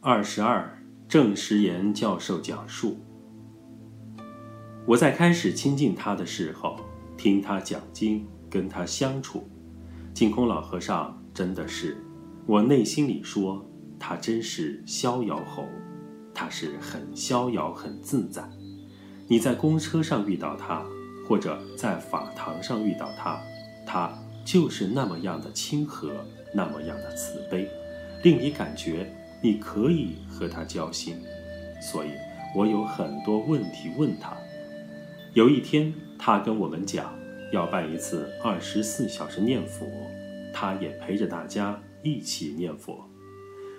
二十二，郑时言教授讲述。我在开始亲近他的时候，听他讲经，跟他相处，净空老和尚真的是，我内心里说，他真是逍遥侯，他是很逍遥、很自在。你在公车上遇到他，或者在法堂上遇到他，他就是那么样的亲和，那么样的慈悲，令你感觉。你可以和他交心，所以我有很多问题问他。有一天，他跟我们讲要办一次二十四小时念佛，他也陪着大家一起念佛。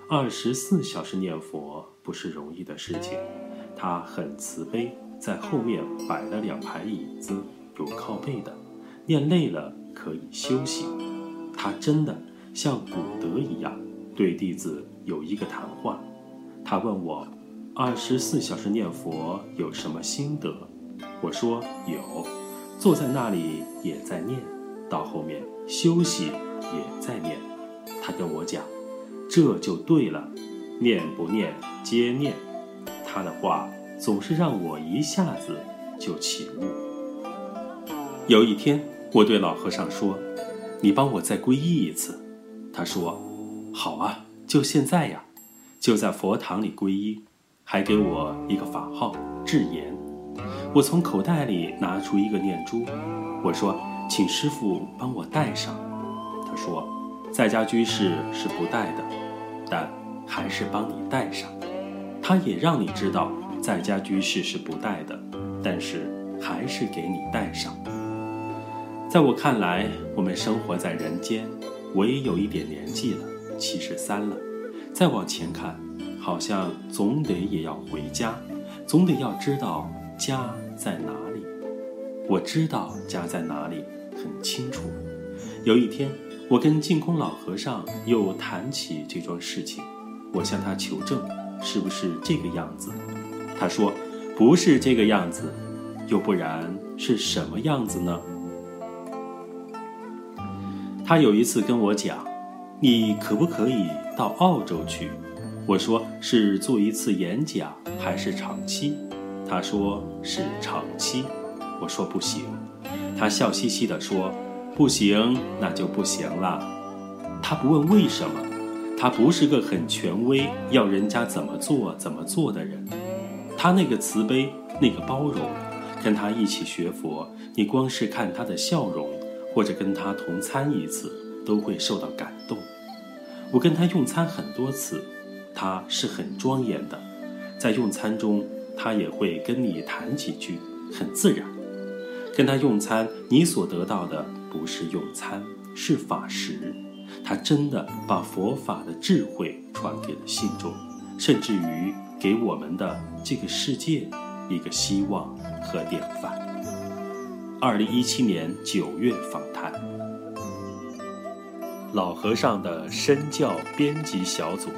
二十四小时念佛不是容易的事情，他很慈悲，在后面摆了两排椅子，有靠背的，念累了可以休息。他真的像古德一样。对弟子有一个谈话，他问我，二十四小时念佛有什么心得？我说有，坐在那里也在念，到后面休息也在念。他跟我讲，这就对了，念不念皆念。他的话总是让我一下子就起悟。有一天，我对老和尚说：“你帮我再皈依一次。”他说。好啊，就现在呀，就在佛堂里皈依，还给我一个法号智言。我从口袋里拿出一个念珠，我说：“请师傅帮我戴上。”他说：“在家居士是不戴的，但还是帮你戴上。”他也让你知道，在家居士是不戴的，但是还是给你戴上。在我看来，我们生活在人间，我也有一点年纪了。七十三了，再往前看，好像总得也要回家，总得要知道家在哪里。我知道家在哪里，很清楚。有一天，我跟净空老和尚又谈起这桩事情，我向他求证，是不是这个样子？他说，不是这个样子，又不然是什么样子呢？他有一次跟我讲。你可不可以到澳洲去？我说是做一次演讲还是长期？他说是长期。我说不行。他笑嘻嘻地说：“不行，那就不行了。”他不问为什么，他不是个很权威，要人家怎么做怎么做的人。他那个慈悲，那个包容，跟他一起学佛，你光是看他的笑容，或者跟他同餐一次。都会受到感动。我跟他用餐很多次，他是很庄严的，在用餐中他也会跟你谈几句，很自然。跟他用餐，你所得到的不是用餐，是法食。他真的把佛法的智慧传给了信众，甚至于给我们的这个世界一个希望和典范。二零一七年九月访谈。老和尚的身教编辑小组。